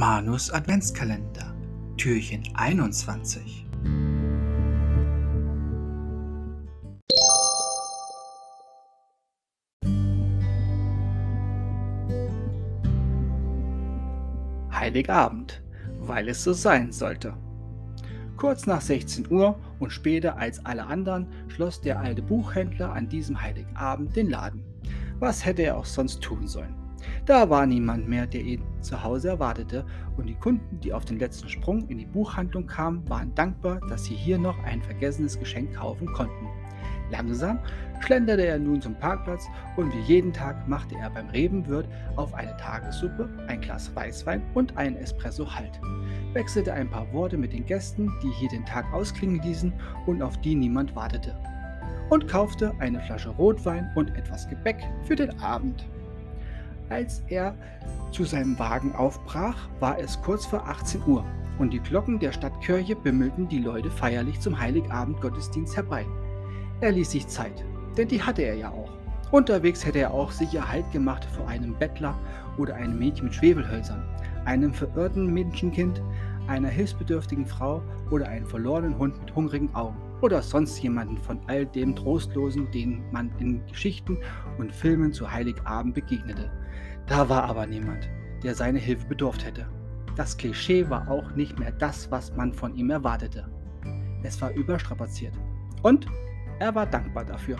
Manus Adventskalender, Türchen 21. Heiligabend, weil es so sein sollte. Kurz nach 16 Uhr und später als alle anderen schloss der alte Buchhändler an diesem Heiligabend den Laden. Was hätte er auch sonst tun sollen? Da war niemand mehr, der ihn zu Hause erwartete, und die Kunden, die auf den letzten Sprung in die Buchhandlung kamen, waren dankbar, dass sie hier noch ein vergessenes Geschenk kaufen konnten. Langsam schlenderte er nun zum Parkplatz und wie jeden Tag machte er beim Rebenwirt auf eine Tagessuppe, ein Glas Weißwein und einen Espresso Halt, wechselte ein paar Worte mit den Gästen, die hier den Tag ausklingen ließen und auf die niemand wartete, und kaufte eine Flasche Rotwein und etwas Gebäck für den Abend. Als er zu seinem Wagen aufbrach, war es kurz vor 18 Uhr und die Glocken der Stadtkirche bimmelten die Leute feierlich zum Heiligabend-Gottesdienst herbei. Er ließ sich Zeit, denn die hatte er ja auch. Unterwegs hätte er auch sicher Halt gemacht vor einem Bettler oder einem Mädchen mit Schwefelhölzern, einem verirrten Menschenkind, einer hilfsbedürftigen Frau oder einem verlorenen Hund mit hungrigen Augen oder sonst jemanden von all dem Trostlosen, den man in Geschichten und Filmen zu Heiligabend begegnete. Da war aber niemand, der seine Hilfe bedurft hätte. Das Klischee war auch nicht mehr das, was man von ihm erwartete. Es war überstrapaziert. Und er war dankbar dafür.